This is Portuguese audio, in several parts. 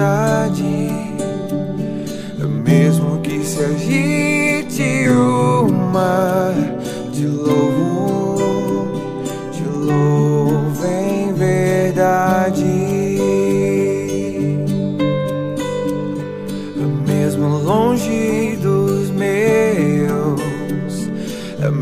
tempestade, mesmo que se agite o mar, te louvo, te louvo em verdade. Mesmo longe dos meus,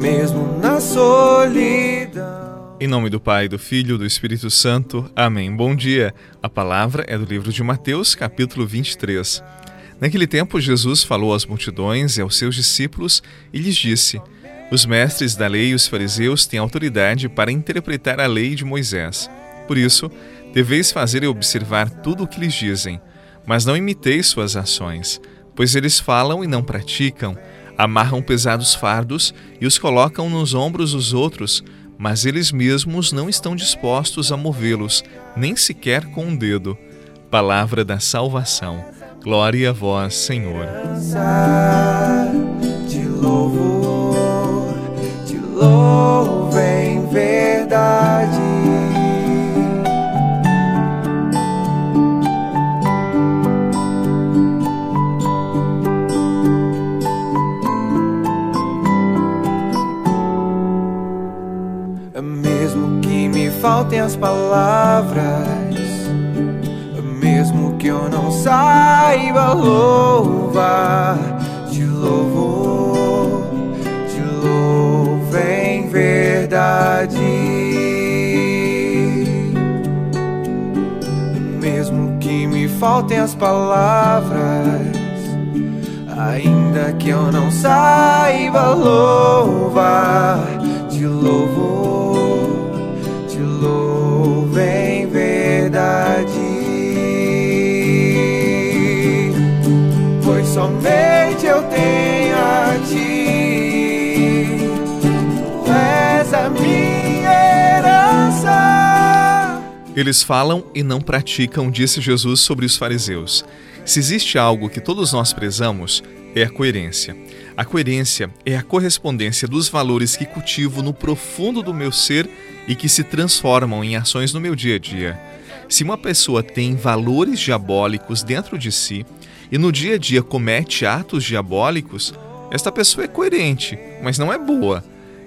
mesmo na solidão. Em nome do Pai, do Filho e do Espírito Santo. Amém. Bom dia. A palavra é do livro de Mateus, capítulo 23. Naquele tempo, Jesus falou às multidões e aos seus discípulos e lhes disse: Os mestres da lei e os fariseus têm autoridade para interpretar a lei de Moisés. Por isso, deveis fazer e observar tudo o que lhes dizem, mas não imiteis suas ações, pois eles falam e não praticam, amarram pesados fardos e os colocam nos ombros dos outros mas eles mesmos não estão dispostos a movê-los, nem sequer com um dedo. Palavra da salvação. Glória a vós, Senhor. Faltem as palavras, mesmo que eu não saiba louvar, te louvo, te louvo em verdade. Mesmo que me faltem as palavras, ainda que eu não saiba louvar, Eles falam e não praticam, disse Jesus sobre os fariseus. Se existe algo que todos nós prezamos, é a coerência. A coerência é a correspondência dos valores que cultivo no profundo do meu ser e que se transformam em ações no meu dia a dia. Se uma pessoa tem valores diabólicos dentro de si, e no dia a dia comete atos diabólicos, esta pessoa é coerente, mas não é boa.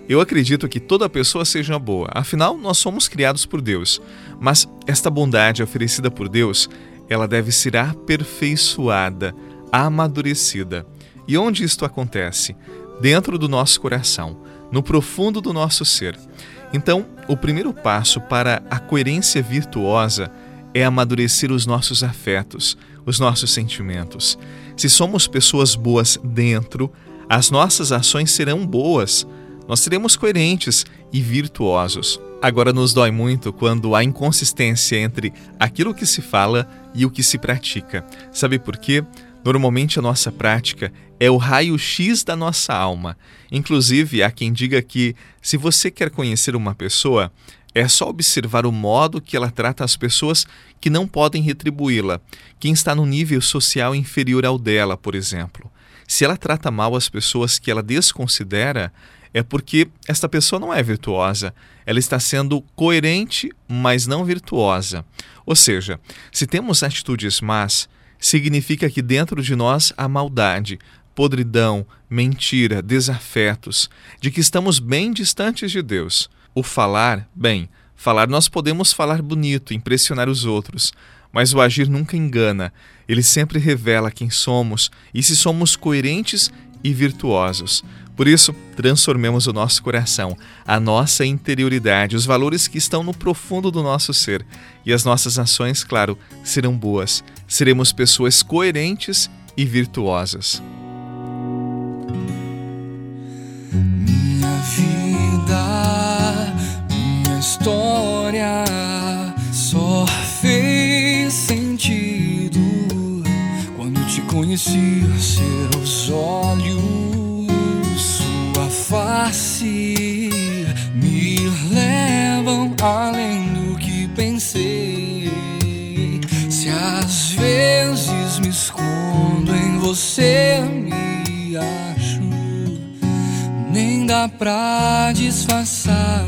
Eu acredito que toda pessoa seja boa, afinal, nós somos criados por Deus. Mas esta bondade oferecida por Deus, ela deve ser aperfeiçoada, amadurecida. E onde isto acontece? Dentro do nosso coração, no profundo do nosso ser. Então, o primeiro passo para a coerência virtuosa é amadurecer os nossos afetos, os nossos sentimentos. Se somos pessoas boas dentro, as nossas ações serão boas. Nós seremos coerentes e virtuosos. Agora nos dói muito quando há inconsistência entre aquilo que se fala e o que se pratica. Sabe por quê? Normalmente a nossa prática é o raio-x da nossa alma. Inclusive, há quem diga que se você quer conhecer uma pessoa, é só observar o modo que ela trata as pessoas que não podem retribuí-la, quem está no nível social inferior ao dela, por exemplo. Se ela trata mal as pessoas que ela desconsidera, é porque esta pessoa não é virtuosa. Ela está sendo coerente, mas não virtuosa. Ou seja, se temos atitudes más, significa que dentro de nós há maldade, podridão, mentira, desafetos, de que estamos bem distantes de Deus. O falar, bem, falar nós podemos falar bonito, impressionar os outros, mas o agir nunca engana. Ele sempre revela quem somos e se somos coerentes e virtuosos. Por isso, transformemos o nosso coração, a nossa interioridade, os valores que estão no profundo do nosso ser. E as nossas ações, claro, serão boas. Seremos pessoas coerentes e virtuosas. história só fez sentido quando te conheci. Seus olhos, face me levam além do que pensei. Se às vezes me escondo em você, me acho, nem dá pra disfarçar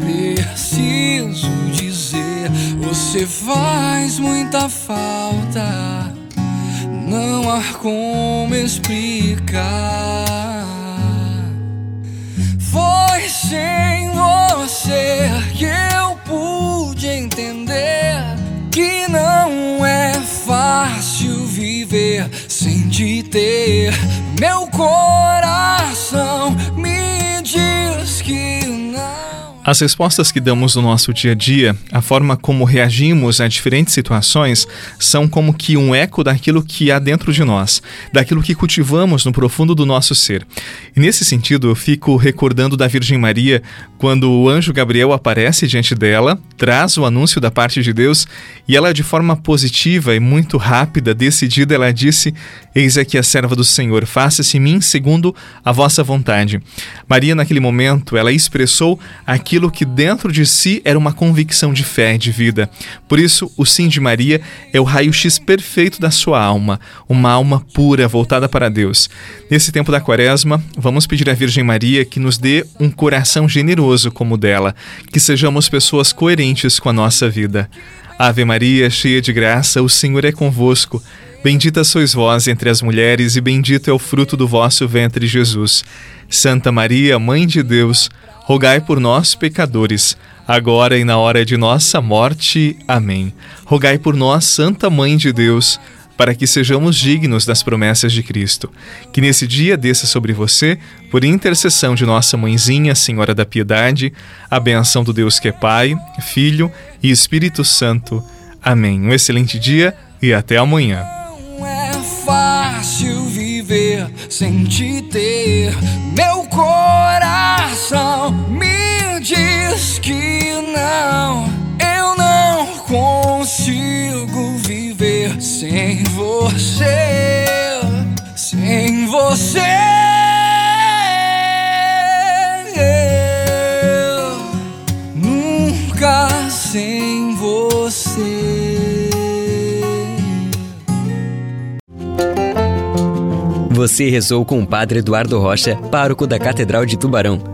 preciso dizer. Você faz muita falta, não há como explicar. Viver sem te ter. Meu coração as respostas que damos no nosso dia a dia, a forma como reagimos a diferentes situações, são como que um eco daquilo que há dentro de nós, daquilo que cultivamos no profundo do nosso ser. E nesse sentido, eu fico recordando da Virgem Maria quando o anjo Gabriel aparece diante dela, traz o anúncio da parte de Deus e ela, de forma positiva e muito rápida, decidida, ela disse: Eis aqui a serva do Senhor, faça-se em mim segundo a vossa vontade. Maria, naquele momento, ela expressou aquilo aquilo que dentro de si era uma convicção de fé e de vida. Por isso, o sim de Maria é o raio-x perfeito da sua alma, uma alma pura, voltada para Deus. Nesse tempo da quaresma, vamos pedir à Virgem Maria que nos dê um coração generoso como o dela, que sejamos pessoas coerentes com a nossa vida. Ave Maria, cheia de graça, o Senhor é convosco. Bendita sois vós entre as mulheres, e bendito é o fruto do vosso ventre, Jesus. Santa Maria, Mãe de Deus, rogai por nós, pecadores, agora e na hora de nossa morte. Amém. Rogai por nós, Santa Mãe de Deus, para que sejamos dignos das promessas de Cristo. Que nesse dia desça sobre você, por intercessão de nossa mãezinha, Senhora da Piedade, a benção do Deus que é Pai, Filho e Espírito Santo. Amém. Um excelente dia e até amanhã. Não é fácil viver sem te ter, meu coração me diz que não, eu não consigo viver sem você, sem você. Você rezou com o Padre Eduardo Rocha, pároco da Catedral de Tubarão.